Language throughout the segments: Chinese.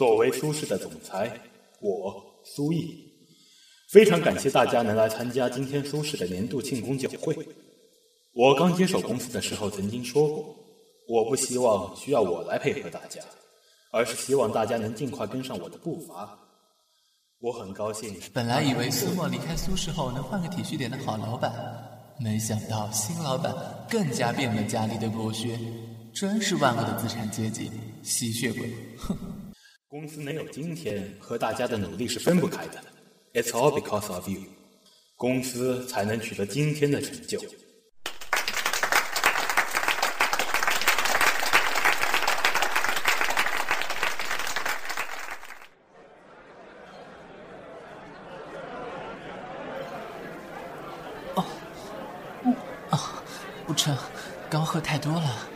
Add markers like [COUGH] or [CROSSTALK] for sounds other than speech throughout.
作为苏氏的总裁，我苏毅非常感谢大家能来参加今天苏氏的年度庆功酒会。我刚接手公司的时候曾经说过，我不希望需要我来配合大家，而是希望大家能尽快跟上我的步伐。我很高兴。本来以为苏墨离开苏氏后能换个体恤点的好老板，没想到新老板更加变本加厉的剥削，真是万恶的资产阶级，吸血鬼！哼。公司能有今天，和大家的努力是分不开的。It's all because of you，公司才能取得今天的成就。哦，哦，不成，刚喝太多了。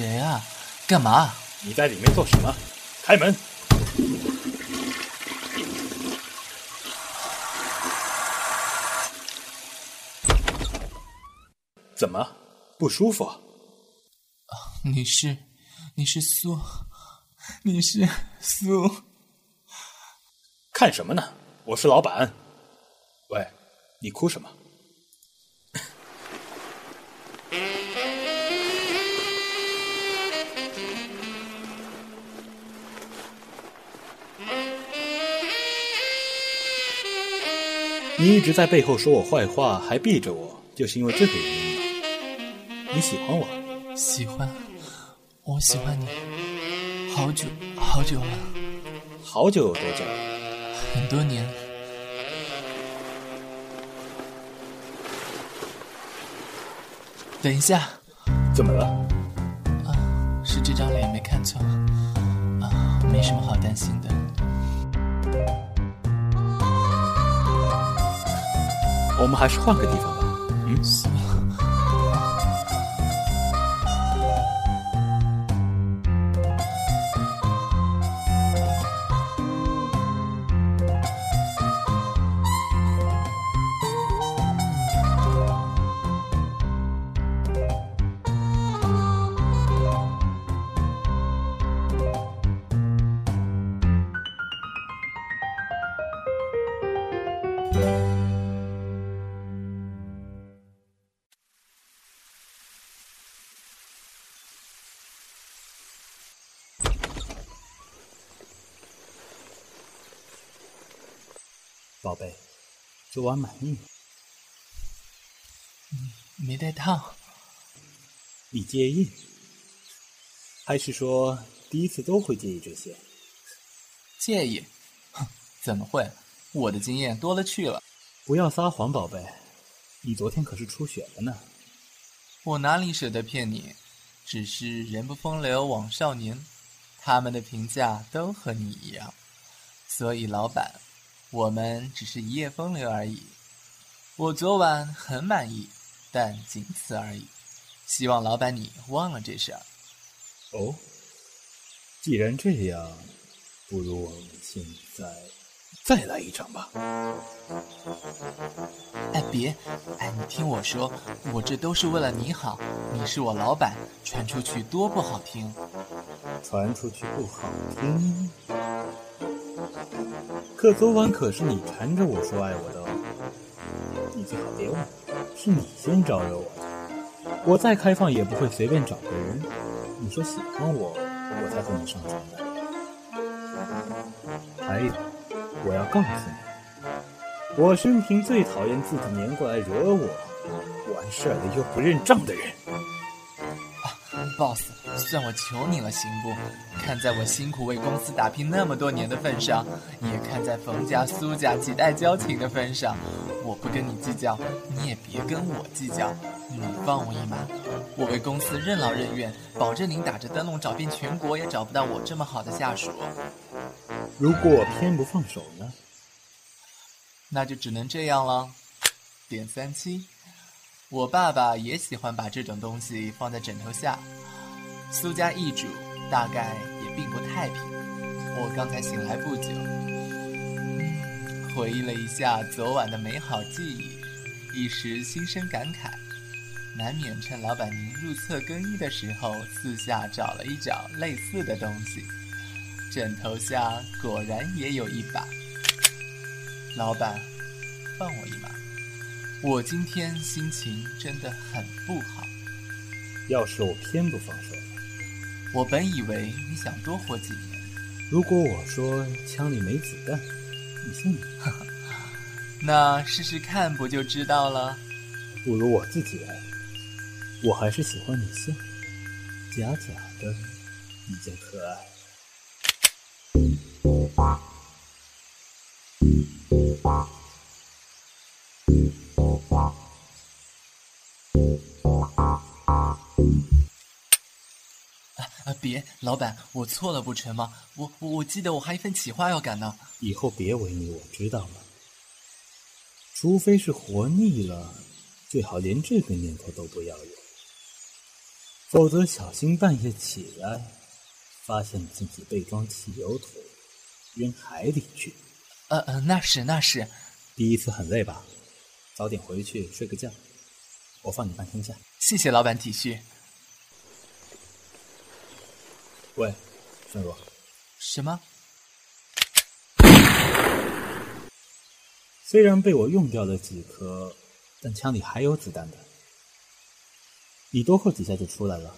谁啊？干嘛？你在里面做什么？开门！怎么不舒服？你是，你是苏，你是苏？看什么呢？我是老板。喂，你哭什么？你一直在背后说我坏话，还避着我，就是因为这个原因吗？你喜欢我？喜欢，我喜欢你，好久好久了。好久有多久？[LAUGHS] 很多年。等一下。怎么了？啊，是这张脸，没看错。啊，没什么好担心的。我们还是换个地方吧。嗯。昨晚满意吗？没带套。你介意？还是说第一次都会介意这些？介意？哼，怎么会？我的经验多了去了。不要撒谎，宝贝，你昨天可是出血了呢。我哪里舍得骗你？只是人不风流枉少年，他们的评价都和你一样，所以老板。我们只是一夜风流而已。我昨晚很满意，但仅此而已。希望老板你忘了这事儿。哦，既然这样，不如我们现在再来一场吧。哎，别！哎，你听我说，我这都是为了你好。你是我老板，传出去多不好听。传出去不好听。可昨晚可是你缠着我说爱我的哦，你最好别忘了，是你先招惹我的。我再开放也不会随便找个人。你说喜欢我，我才和你上床的。还有，我要告诉你，我生平最讨厌自己黏过来惹我，完事儿了又不认账的人。boss，算我求你了，行不？看在我辛苦为公司打拼那么多年的份上，也看在冯家、苏家几代交情的份上，我不跟你计较，你也别跟我计较。你放我一马，我为公司任劳任怨，保证您打着灯笼找遍全国也找不到我这么好的下属。如果我偏不放手呢？那就只能这样了。点三七。我爸爸也喜欢把这种东西放在枕头下。苏家易主，大概也并不太平。我刚才醒来不久，回忆了一下昨晚的美好记忆，一时心生感慨，难免趁老板您入厕更衣的时候，四下找了一找类似的东西。枕头下果然也有一把。老板，放我一马，我今天心情真的很不好。要是我偏不放手？我本以为你想多活几年，如果我说枪里没子弹，你信吗？[LAUGHS] 那试试看不就知道了？不如我自己来。我还是喜欢你笑，假假的比较可爱。啊，别，老板，我错了不成吗？我我我记得我还一份企划要赶呢。以后别违逆我，知道了？除非是活腻了，最好连这个念头都不要有，否则小心半夜起来，发现自己被装汽油桶扔海里去。呃呃，那是那是。第一次很累吧？早点回去睡个觉，我放你半天假。谢谢老板体恤。喂，孙若。什么？[LAUGHS] 虽然被我用掉了几颗，但枪里还有子弹的。你多喝几下就出来了。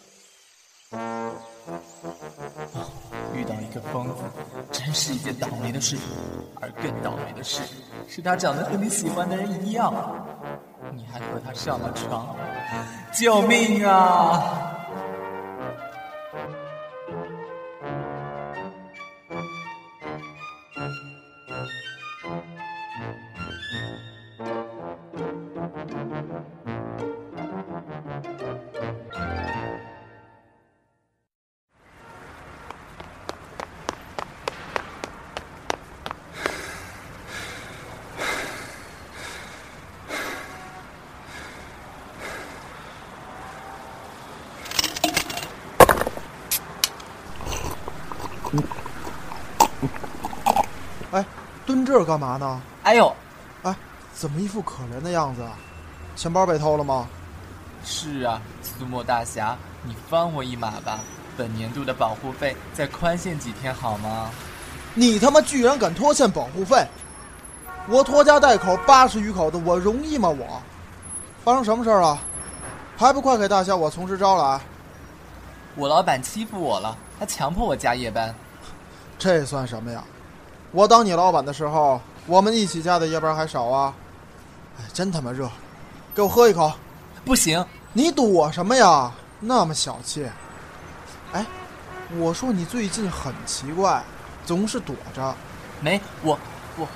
遇到一个疯子，真是一件倒霉的事。而更倒霉的事，是他长得和你喜欢的人一样，你还和他上了床。救命啊！这是干嘛呢？哎呦，哎，怎么一副可怜的样子啊？钱包被偷了吗？是啊，苏沫大侠，你放我一马吧。本年度的保护费再宽限几天好吗？你他妈居然敢拖欠保护费！我拖家带口八十余口的，我容易吗？我发生什么事儿了？还不快给大侠我从实招来！我老板欺负我了，他强迫我加夜班。这算什么呀？我当你老板的时候，我们一起加的夜班还少啊！哎，真他妈热，给我喝一口。不行，你躲什么呀？那么小气。哎，我说你最近很奇怪，总是躲着。没，我我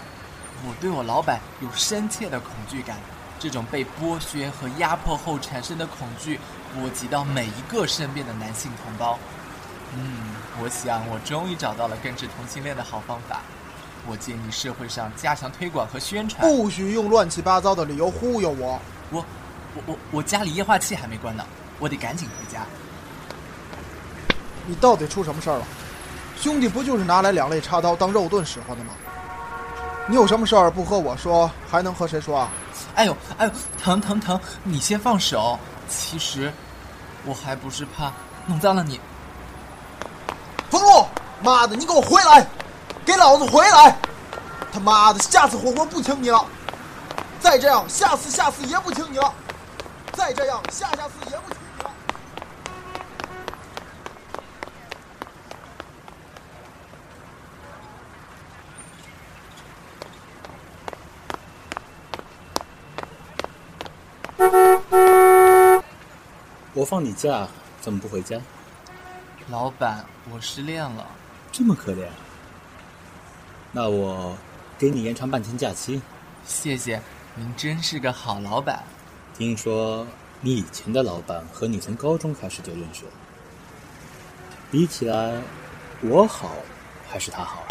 我对我老板有深切的恐惧感。这种被剥削和压迫后产生的恐惧，波及到每一个身边的男性同胞。嗯，我想我终于找到了根治同性恋的好方法。我建议社会上加强推广和宣传。不许用乱七八糟的理由忽悠我。我我我我家里液化气还没关呢，我得赶紧回家。你到底出什么事儿了？兄弟不就是拿来两肋插刀当肉盾使唤的吗？你有什么事儿不和我说，还能和谁说啊？哎呦哎呦，疼疼疼！你先放手。其实，我还不是怕弄脏了你。冯路，妈的，你给我回来！给老子回来！他妈的，下次火锅不请你了。再这样，下次下次也不请你了。再这样，下下次也不请你了。我放你假，怎么不回家？老板，我失恋了。这么可怜？那我给你延长半天假期。谢谢，您真是个好老板。听说你以前的老板和你从高中开始就认识了，比起来，我好还是他好？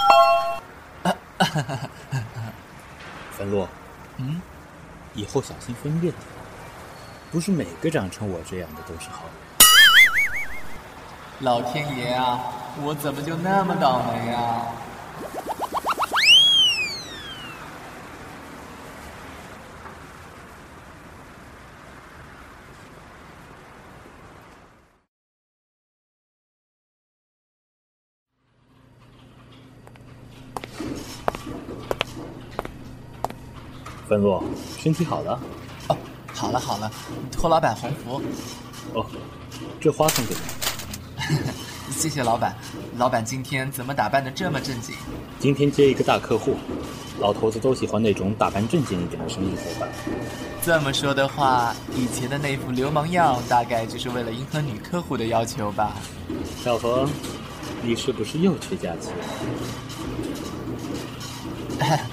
[LAUGHS] 樊洛，嗯，以后小心分辨点，不是每个长成我这样的都是好人。老天爷啊，我怎么就那么倒霉啊？芬洛，身体好了？哦，好了好了，托老板鸿福。哦，这花送给你。[LAUGHS] 谢谢老板。老板今天怎么打扮的这么正经？今天接一个大客户，老头子都喜欢那种打扮正经一点的生意伙伴。这么说的话，以前的那副流氓样，大概就是为了迎合女客户的要求吧？小何，你是不是又缺假期？您 [LAUGHS]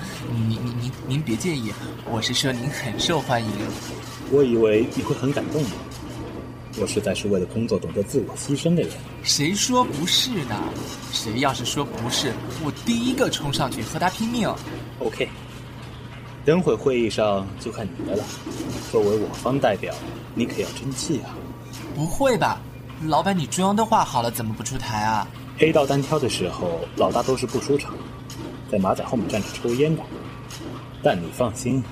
您别介意，我是说您很受欢迎。我以为你会很感动呢。我实在是为了工作懂得自我牺牲的人。谁说不是呢？谁要是说不是，我第一个冲上去和他拼命。OK，等会会议上就看你的了。作为我方代表，你可要争气啊！不会吧，老板，你妆都化好了，怎么不出台啊？黑道单挑的时候，老大都是不出场，在马仔后面站着抽烟的。但你放心，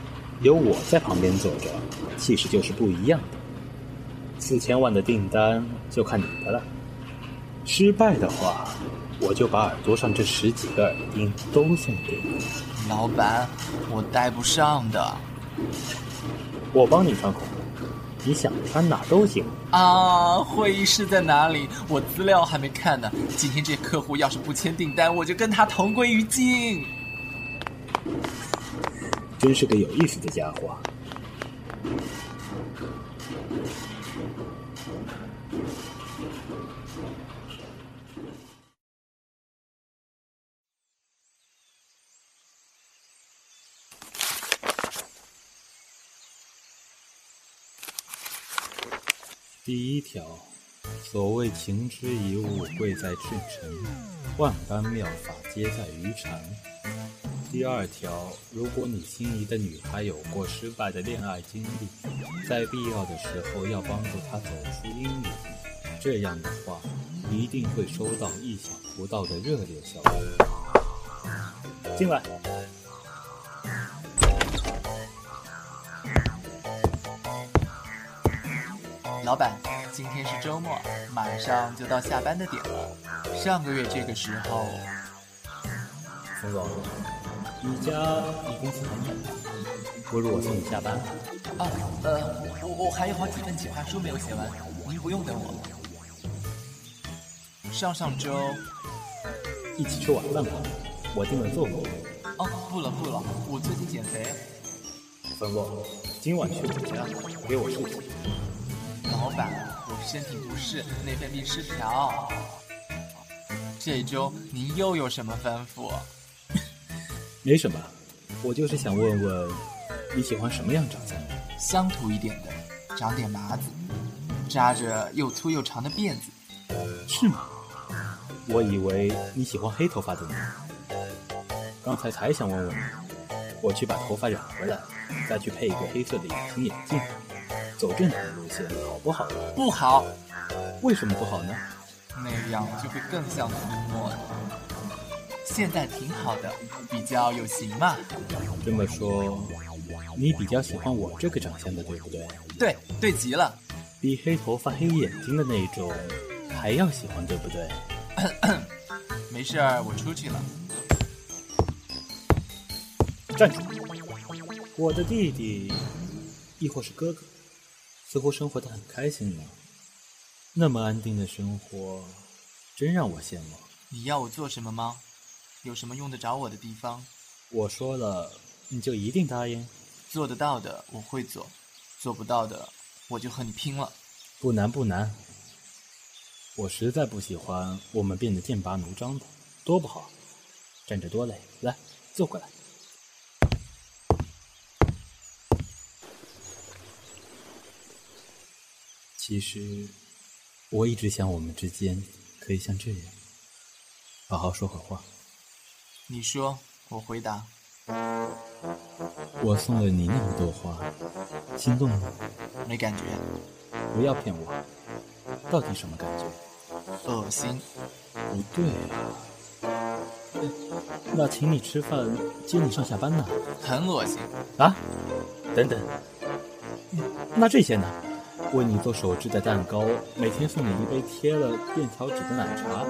有我在旁边坐着，气势就是不一样的。四千万的订单就看你的了。失败的话，我就把耳朵上这十几个耳钉都送给你。老板，我戴不上的。我帮你穿孔，你想穿哪都行。啊，会议室在哪里？我资料还没看呢。今天这客户要是不签订单，我就跟他同归于尽。真是个有意思的家伙。第一条，所谓情之一物，贵在至诚；万般妙法，皆在于禅。第二条，如果你心仪的女孩有过失败的恋爱经历，在必要的时候要帮助她走出阴影，这样的话，一定会收到意想不到的热烈效果。进来。老板，今天是周末，马上就到下班的点了。上个月这个时候，冯总，你家离公司很远，不如我送你下班。啊，呃，我我还有好几份计划书没有写完，您不用等我。上上周一起吃晚饭吧，我订了座位。哦，不了不了，我最近减肥。冯洛，今晚去我家给我梳洗。老板，我身体不适，内分泌失调。这周您又有什么吩咐？没什么，我就是想问问，你喜欢什么样长相？乡土一点的，长点麻子，扎着又粗又长的辫子。是吗？我以为你喜欢黑头发的呢。刚才才想问问你，我去把头发染回来，再去配一个黑色的隐形眼镜。走正常的路线好不好？不好，为什么不好呢？那样就会更像涂抹了。现在挺好的，比较有型嘛。这么说，你比较喜欢我这个长相的，对不对？对，对极了。比黑头发、黑眼睛的那种还要喜欢，对不对？[COUGHS] 没事儿，我出去了。站住！我的弟弟，亦或是哥哥。似乎生活的很开心呢，那么安定的生活，真让我羡慕。你要我做什么吗？有什么用得着我的地方？我说了，你就一定答应？做得到的我会做，做不到的我就和你拼了。不难不难。我实在不喜欢我们变得剑拔弩张的，多不好，站着多累。来，坐过来。其实，我一直想我们之间可以像这样，好好说会话。你说，我回答。我送了你那么多花，心动吗？没感觉。不要骗我，到底什么感觉？恶心。不对啊。那请你吃饭，接你上下班呢？很恶心。啊？等等。那这些呢？为你做手制的蛋糕，每天送你一杯贴了便条纸的奶茶，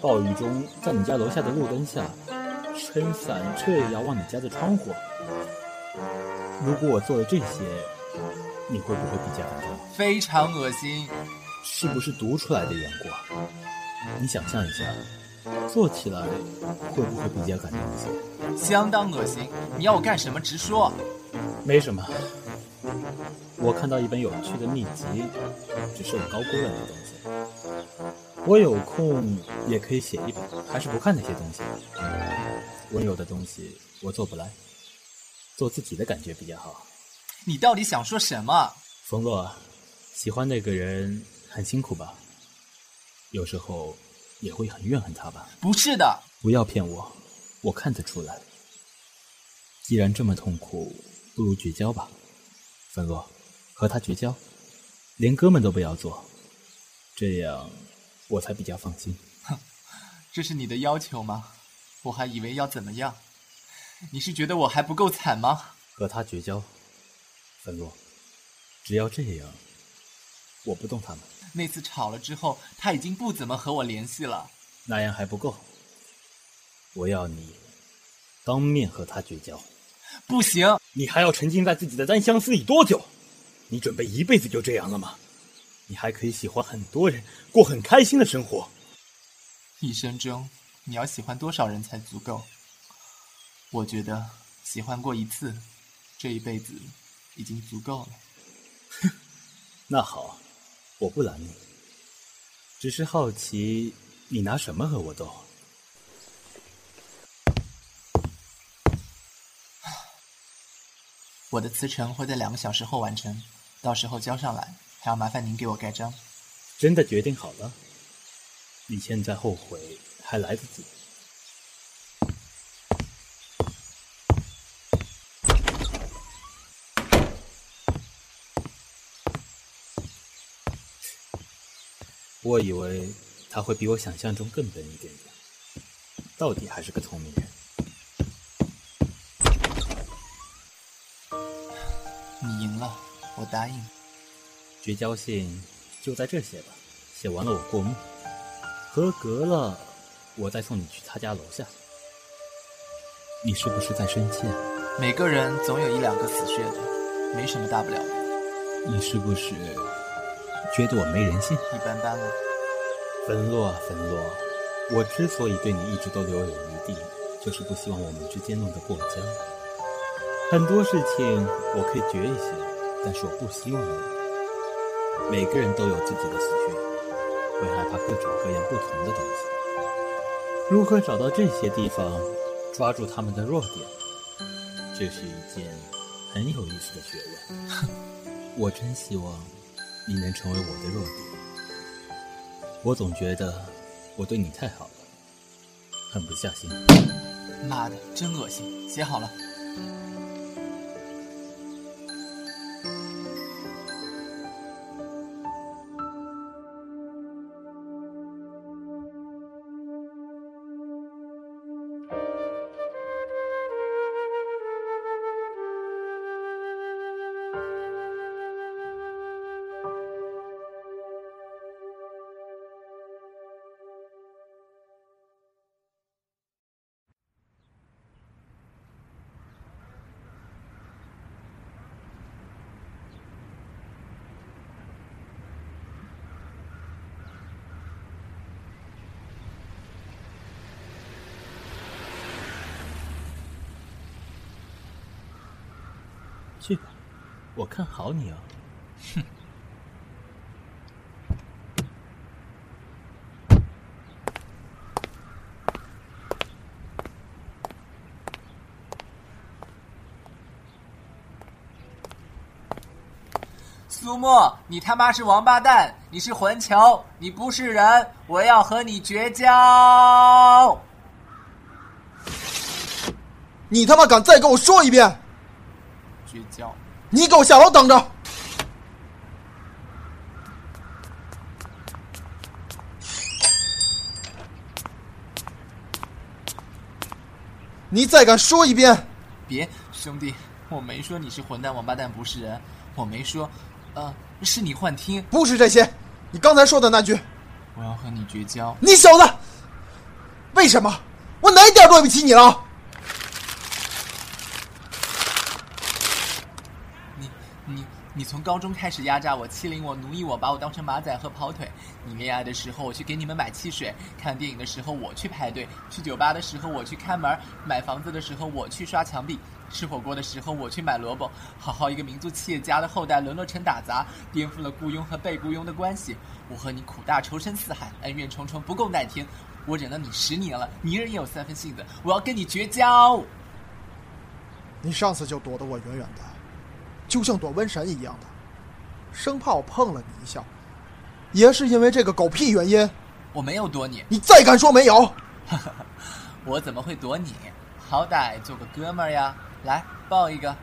暴雨中在你家楼下的路灯下撑伞，这也要往你家的窗户。如果我做了这些，你会不会比较感动？非常恶心。是不是读出来的缘故？你想象一下，做起来会不会比较感动一些？相当恶心。你要我干什么？直说。没什么。我看到一本有趣的秘籍，只是我高估了那东西。我有空也可以写一本，还是不看那些东西。温柔的东西我做不来，做自己的感觉比较好。你到底想说什么？冯洛，喜欢那个人很辛苦吧？有时候也会很怨恨他吧？不是的，不要骗我，我看得出来。既然这么痛苦，不如绝交吧，冯洛，和他绝交，连哥们都不要做，这样。我才比较放心。哼，[LAUGHS] 这是你的要求吗？我还以为要怎么样？你是觉得我还不够惨吗？和他绝交，粉洛，只要这样，我不动他们。那次吵了之后，他已经不怎么和我联系了。那样还不够，我要你当面和他绝交。不行，你还要沉浸在自己的单相思里多久？你准备一辈子就这样了吗？你还可以喜欢很多人，过很开心的生活。一生中，你要喜欢多少人才足够？我觉得喜欢过一次，这一辈子已经足够了。哼，[LAUGHS] 那好，我不拦你，只是好奇你拿什么和我斗。[SIGHS] 我的辞呈会在两个小时后完成，到时候交上来。还要麻烦您给我盖章。真的决定好了？你现在后悔还来得及。我以为他会比我想象中更笨一点点，到底还是个聪明人。你赢了，我答应。绝交信就在这写吧，写完了我过目，合格了，我再送你去他家楼下。你是不是在生气？每个人总有一两个死穴的，没什么大不了的。你是不是觉得我没人性？一般般了。冯洛啊，冯洛，我之所以对你一直都留有余地，就是不希望我们之间弄得过僵。很多事情我可以绝一些，但是我不希望你。每个人都有自己的死穴，会害怕各种各样不同的东西。如何找到这些地方，抓住他们的弱点，这是一件很有意思的学问。[LAUGHS] 我真希望你能成为我的弱点。我总觉得我对你太好了，狠不下心。妈的，真恶心！写好了。我看好你哦。哼！苏沫，你他妈是王八蛋！你是混球，你不是人！我要和你绝交！你他妈敢再跟我说一遍！绝交！你给我下楼等着！你再敢说一遍！别，兄弟，我没说你是混蛋王八蛋不是人，我没说，呃，是你幻听。不是这些，你刚才说的那句。我要和你绝交。你小子，为什么？我哪一点对不起你了？你从高中开始压榨我、欺凌我、奴役我，把我当成马仔和跑腿。你恋爱的时候，我去给你们买汽水；看电影的时候，我去排队；去酒吧的时候，我去开门；买房子的时候，我去刷墙壁；吃火锅的时候，我去买萝卜。好好一个民族企业家的后代，沦落成打杂，颠覆了雇佣和被雇佣的关系。我和你苦大仇深似海，恩怨重重，不共戴天。我忍了你十年了，你人也有三分性子，我要跟你绝交。你上次就躲得我远远的。就像躲瘟神一样的，生怕我碰了你一下，也是因为这个狗屁原因。我没有躲你，你再敢说没有，[LAUGHS] 我怎么会躲你？好歹做个哥们儿呀！来抱一个，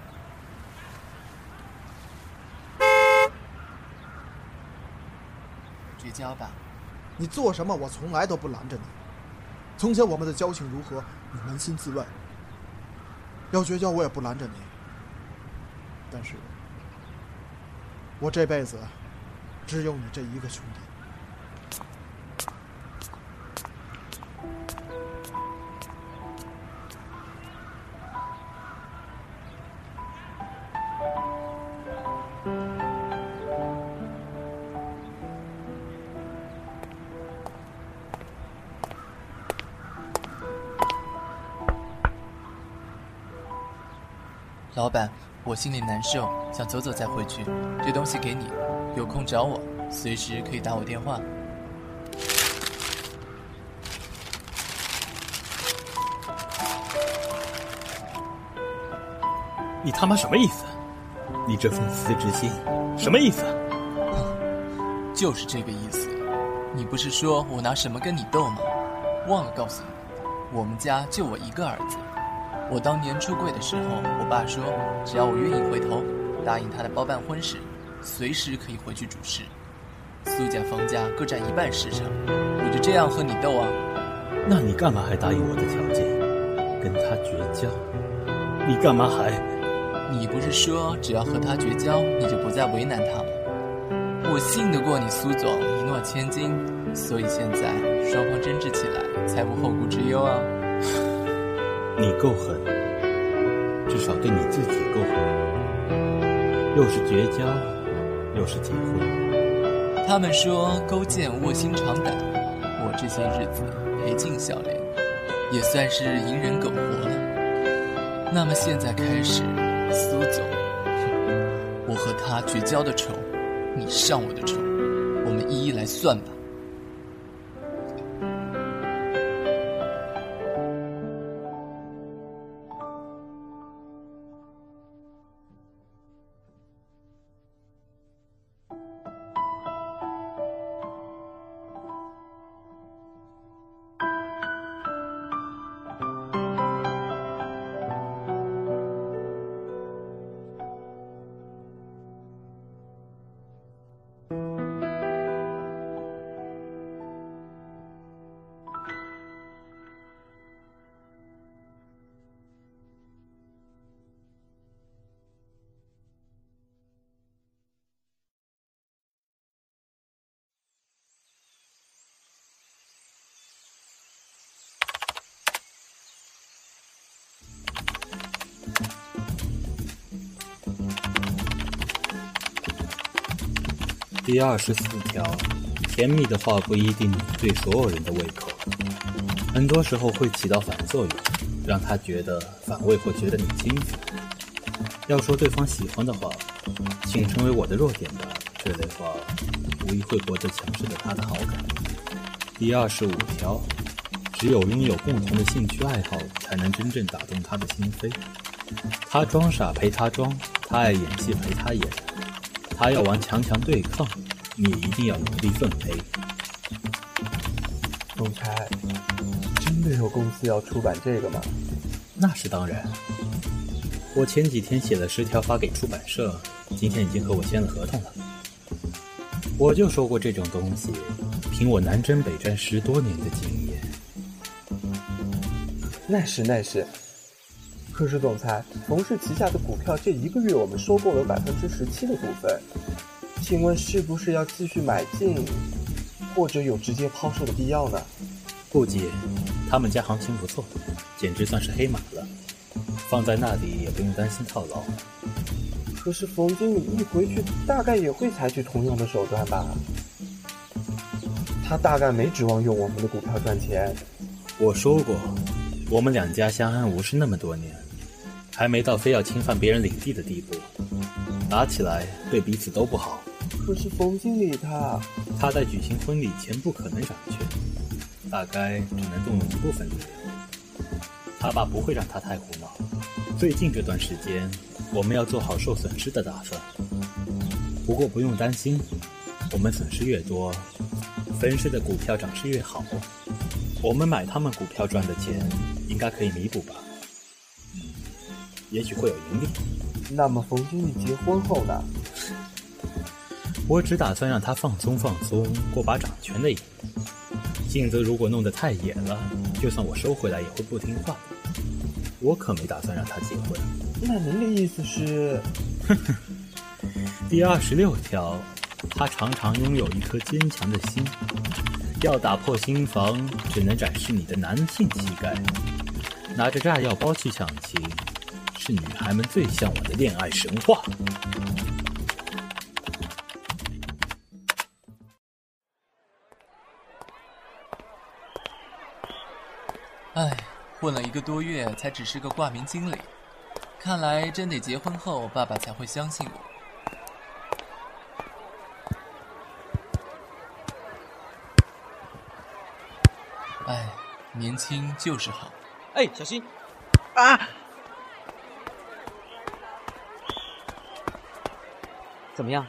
绝交吧！你做什么，我从来都不拦着你。从前我们的交情如何，你扪心自问。要绝交，我也不拦着你。但是，我这辈子只有你这一个兄弟。我心里难受，想走走再回去。这东西给你，有空找我，随时可以打我电话。你他妈什么意思？你这份辞职信什么意思？就是这个意思。你不是说我拿什么跟你斗吗？忘了告诉你，我们家就我一个儿子。我当年出柜的时候，我爸说，只要我愿意回头，答应他的包办婚事，随时可以回去主事。苏家、冯家各占一半市场，我就这样和你斗啊？那你干嘛还答应我的条件，跟他绝交？你干嘛还？你不是说只要和他绝交，你就不再为难他吗？我信得过你苏总一诺千金，所以现在双方争执起来，才无后顾之忧啊。你够狠，至少对你自己够狠。又是绝交，又是结婚。他们说勾践卧薪尝胆，我这些日子陪敬小莲，也算是隐忍苟活了。那么现在开始，苏总，我和他绝交的仇，你上我的仇，我们一一来算吧。第二十四条，甜蜜的话不一定对所有人的胃口，很多时候会起到反作用，让他觉得反胃或觉得你轻浮。要说对方喜欢的话，请成为我的弱点吧。这类话无疑会博得强势的他的好感。第二十五条，只有拥有共同的兴趣爱好，才能真正打动他的心扉。他装傻陪他装，他爱演戏陪他演。他要玩强强对抗，你一定要努力奉陪。总裁，真的有公司要出版这个吗？那是当然。我前几天写了十条发给出版社，今天已经和我签了合同了。我就说过这种东西，凭我南征北战十多年的经验。那是那是。可是总裁，冯氏旗下的股票这一个月我们收购了百分之十七的股份，请问是不是要继续买进，或者有直接抛售的必要呢？顾姐，他们家行情不错，简直算是黑马了，放在那里也不用担心套牢。可是冯经理一回去，大概也会采取同样的手段吧？他大概没指望用我们的股票赚钱。我说过，我们两家相安无事那么多年，还没到非要侵犯别人领地的地步。打起来对彼此都不好。可是冯经理他，他在举行婚礼前不可能掌权，大概只能动用一部分力量。他爸不会让他太胡闹。最近这段时间，我们要做好受损失的打算。不过不用担心，我们损失越多。分尸的股票涨势越好，我们买他们股票赚的钱应该可以弥补吧？嗯，也许会有盈利。那么冯经理结婚后呢？我只打算让他放松放松，过把掌权的瘾。性子如果弄得太野了，就算我收回来也会不听话。我可没打算让他结婚。那您的意思是？第二十六条。他常常拥有一颗坚强的心。要打破心防，只能展示你的男性气概。拿着炸药包去抢亲，是女孩们最向往的恋爱神话。混了一个多月，才只是个挂名经理。看来真得结婚后，爸爸才会相信我。哎，年轻就是好。哎，小心！啊！怎么样？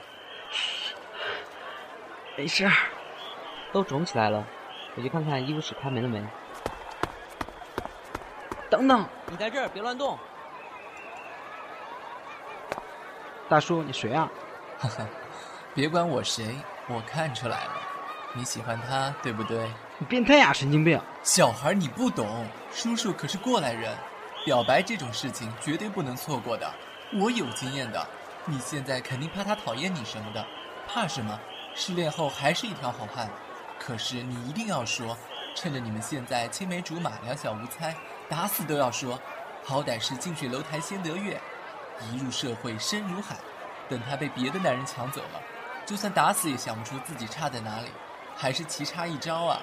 没事儿。都肿起来了，我去看看医务室开门了没。等等，你在这儿别乱动。大叔，你谁啊？哈哈，别管我谁，我看出来了，你喜欢他，对不对？你变态呀，神经病！小孩你不懂，叔叔可是过来人，表白这种事情绝对不能错过的。我有经验的，你现在肯定怕他讨厌你什么的，怕什么？失恋后还是一条好汉。可是你一定要说，趁着你们现在青梅竹马，两小无猜，打死都要说，好歹是近水楼台先得月，一入社会深如海。等他被别的男人抢走了，就算打死也想不出自己差在哪里，还是棋差一招啊。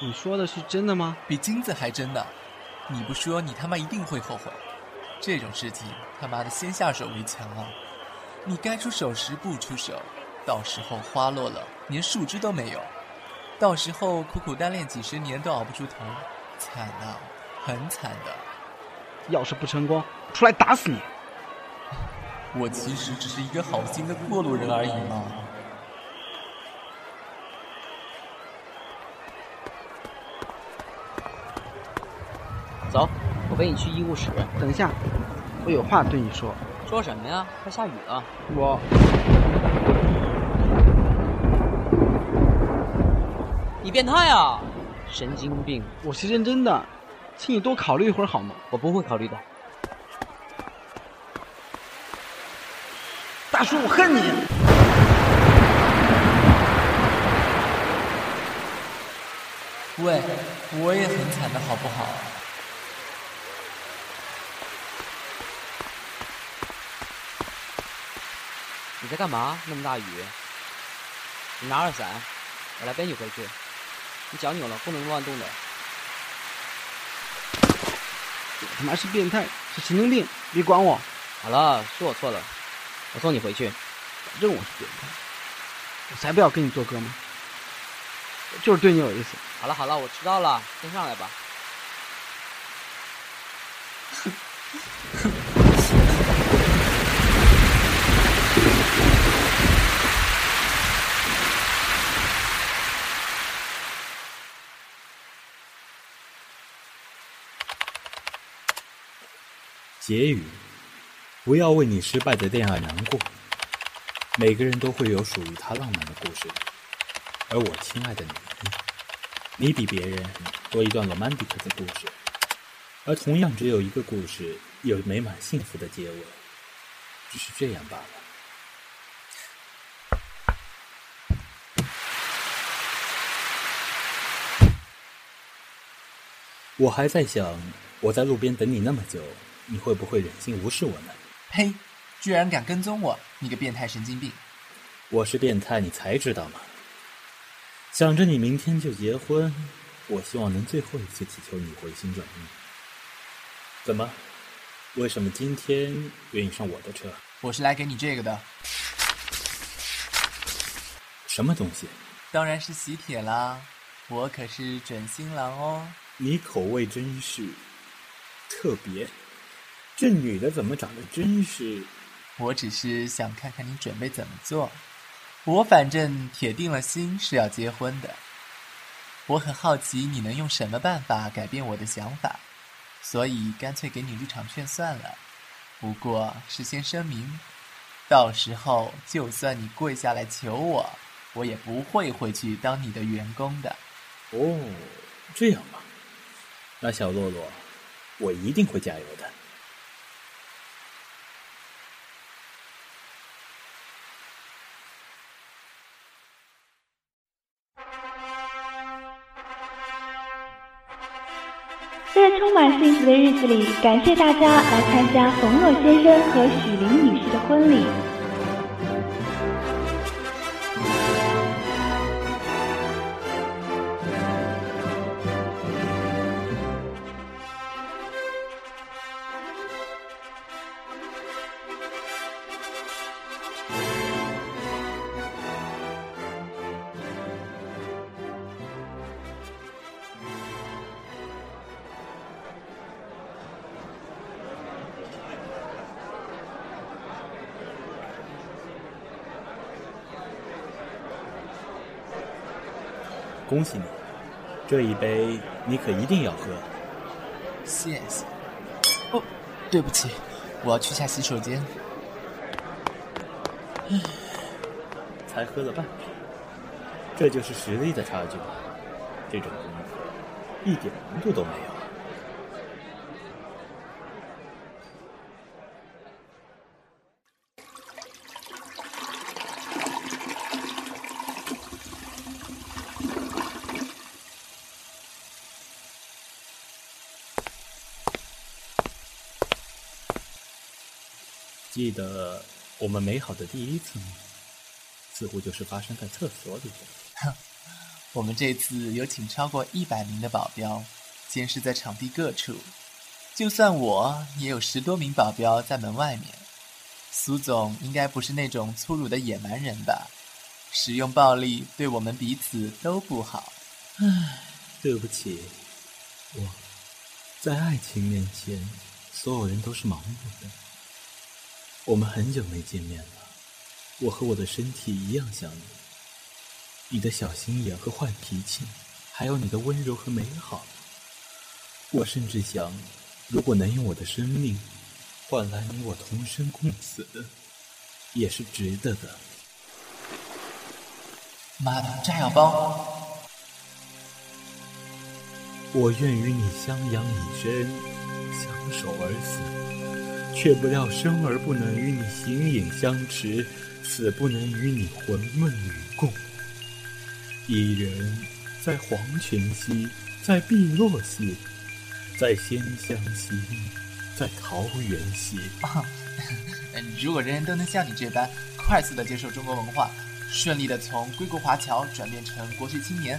你说的是真的吗？比金子还真的，你不说你他妈一定会后悔。这种事情他妈的先下手为强啊！你该出手时不出手，到时候花落了连树枝都没有，到时候苦苦单恋几十年都熬不出头，惨啊，很惨的。要是不成功，出来打死你！我其实只是一个好心的过路人而已嘛。走，我陪你去医务室。等一下，我有话对你说。说什么呀？快下雨了。我……你变态啊！神经病！我是认真的，请你多考虑一会儿好吗？我不会考虑的。大叔，我恨你！喂，我也很惨的好不好？你在干嘛？那么大雨，你拿着伞，我来背你回去。你脚扭了，不能乱动的。我他妈是变态，是神经病，别管我。好了，是我错了，我送你回去。反正我是变态，我才不要跟你做哥们。我就是对你有意思。好了好了，我知道了，先上来吧。[LAUGHS] 结语：不要为你失败的恋爱难过。每个人都会有属于他浪漫的故事，而我亲爱的你，你比别人多一段 romantic 的故事，而同样只有一个故事有美满幸福的结尾，只是这样罢了。我还在想，我在路边等你那么久。你会不会忍心无视我呢？呸！居然敢跟踪我，你个变态神经病！我是变态，你才知道吗？想着你明天就结婚，我希望能最后一次祈求你回心转意。怎么？为什么今天愿意上我的车？我是来给你这个的。什么东西？当然是喜帖啦！我可是准新郎哦。你口味真是特别。这女的怎么长得真是？我只是想看看你准备怎么做。我反正铁定了心是要结婚的。我很好奇你能用什么办法改变我的想法，所以干脆给你入场券算了。不过事先声明，到时候就算你跪下来求我，我也不会回去当你的员工的。哦，这样吗？那小洛洛，我一定会加油的。幸福的日子里，感谢大家来参加冯诺先生和许玲女士的婚礼。恭喜你，这一杯你可一定要喝。谢谢。哦，对不起，我要去下洗手间。唉，才喝了半瓶，这就是实力的差距。这种功夫一点难度都没有。记得我们美好的第一次吗？似乎就是发生在厕所里的。哼，[LAUGHS] 我们这次有请超过一百名的保镖，监视在场地各处。就算我也有十多名保镖在门外面。苏总应该不是那种粗鲁的野蛮人吧？使用暴力对我们彼此都不好。唉，对不起，我，在爱情面前，所有人都是盲目的。我们很久没见面了，我和我的身体一样想你。你的小心眼和坏脾气，还有你的温柔和美好，我甚至想，如果能用我的生命换来你我同生共死，也是值得的。妈的，炸药包！我愿与你相养以生，相守而死。却不料生而不能与你形影相持，死不能与你魂梦与共。一人在黄泉兮，在碧落兮，在仙乡兮，在桃源兮。啊如果人人都能像你这般快速的接受中国文化，顺利的从归国华侨转变成国学青年，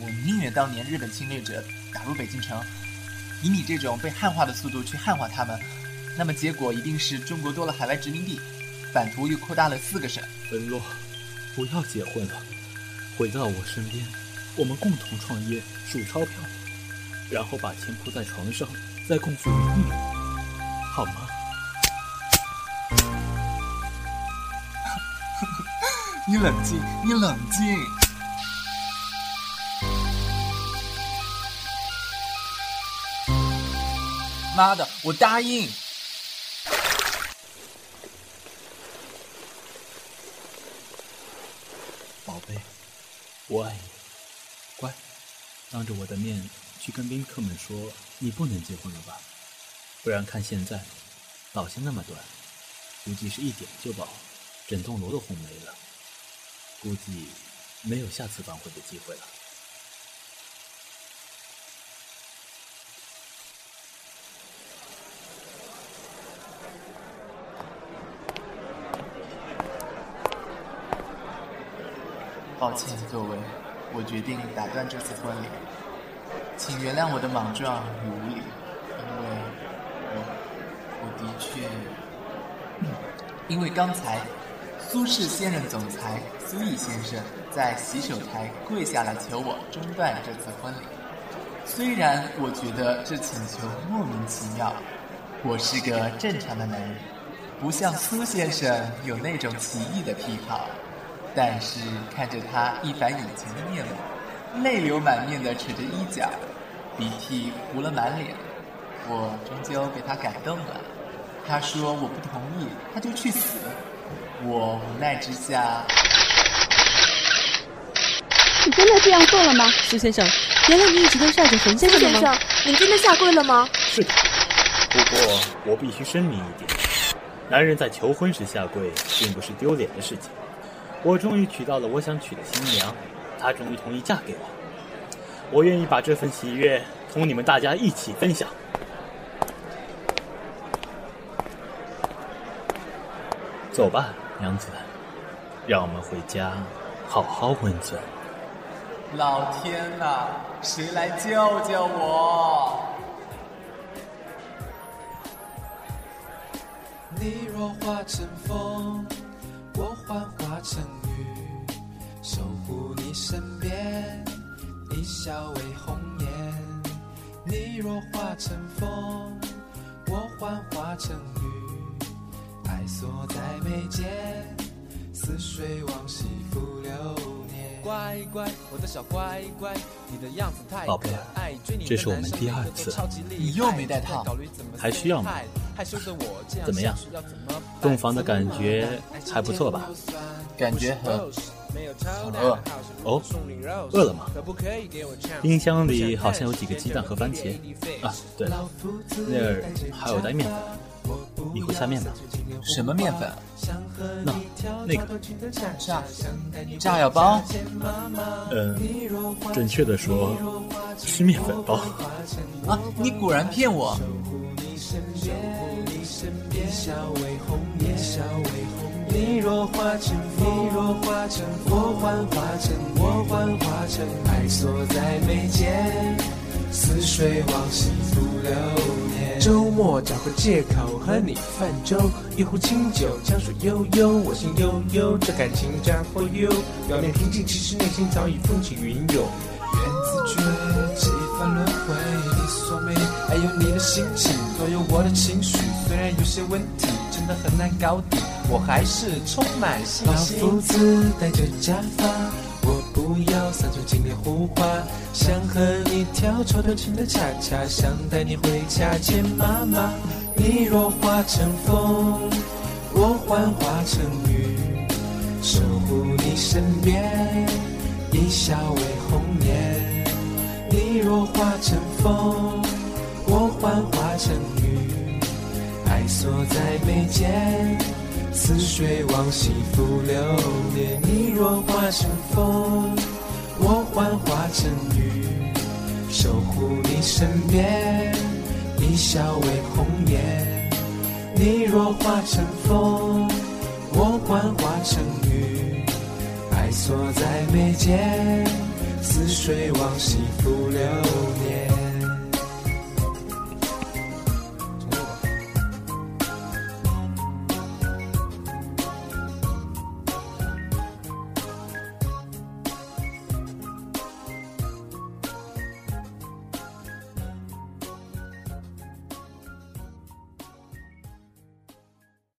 我宁愿当年日本侵略者打入北京城，以你这种被汉化的速度去汉化他们。那么结果一定是中国多了海外殖民地，版图又扩大了四个省。文洛，不要结婚了，回到我身边，我们共同创业，数钞票，然后把钱铺在床上，再共赴一命，好吗？[LAUGHS] 你冷静，你冷静。妈的，我答应。我爱你，乖，当着我的面去跟宾客们说你不能结婚了吧？不然看现在，老线那么短，估计是一点就爆，整栋楼都轰没了，估计没有下次挽回的机会了。抱歉各位，我决定打断这次婚礼，请原谅我的莽撞与无礼，因为我我的确，[COUGHS] 因为刚才苏氏现任总裁苏毅先生在洗手台跪下来求我中断这次婚礼。虽然我觉得这请求莫名其妙，我是个正常的男人，不像苏先生有那种奇异的癖好。但是看着他一反以前的面目，泪流满面的扯着衣角，鼻涕糊了满脸，我终究被他感动了。他说我不同意，他就去死。我无奈之下，你真的这样做了吗？苏先生，原来你一直都晒着冯先生先生，你真的下跪了吗？是的，不过我必须声明一点，男人在求婚时下跪，并不是丢脸的事情。我终于娶到了我想娶的新娘，她终于同意嫁给我。我愿意把这份喜悦同你们大家一起分享。走吧，娘子，让我们回家好好温存。老天呐，谁来救救我？你若化成风。我幻化成雨，守护你身边，一笑为红颜。你若化成风，我幻化成雨，爱锁在眉间，似水往昔浮。乖乖，我的小乖乖，你的样子太可爱。这是我们第二次，你又没带套，还需要吗？怎么样？洞房的感觉还不错吧？感觉很很饿哦，饿了吗？冰箱里好像有几个鸡蛋和番茄啊。对了，那儿还有袋面粉，你会下面吗？什么面粉？那那个炸炸药包？嗯，准确的说是面粉包。啊，你果然骗我！化成风，你若化成我幻化成我幻化成爱锁在眉间，似水往昔复流年。周末找个借口和你泛舟，一壶清酒，江水悠悠，我心悠悠，这感情 just for you。表面平静，其实内心早已风起云涌。缘字诀，几番轮回，你所美，还有你的心情，左右我的情绪。虽然有些问题真的很难搞定，我还是充满信心。老夫子戴着假发，我不要三寸金莲胡花，想和你跳超短裙的恰恰，想带你回家见妈妈。你若化成风，我幻化成雨，守护你身边，一笑为红颜。你若化成风，我幻化成雨。爱锁在眉间，似水往昔复流年。你若化成风，我幻化成雨，守护你身边，一笑为红颜。你若化成风，我幻化成雨，爱锁在眉间，似水往昔复流年。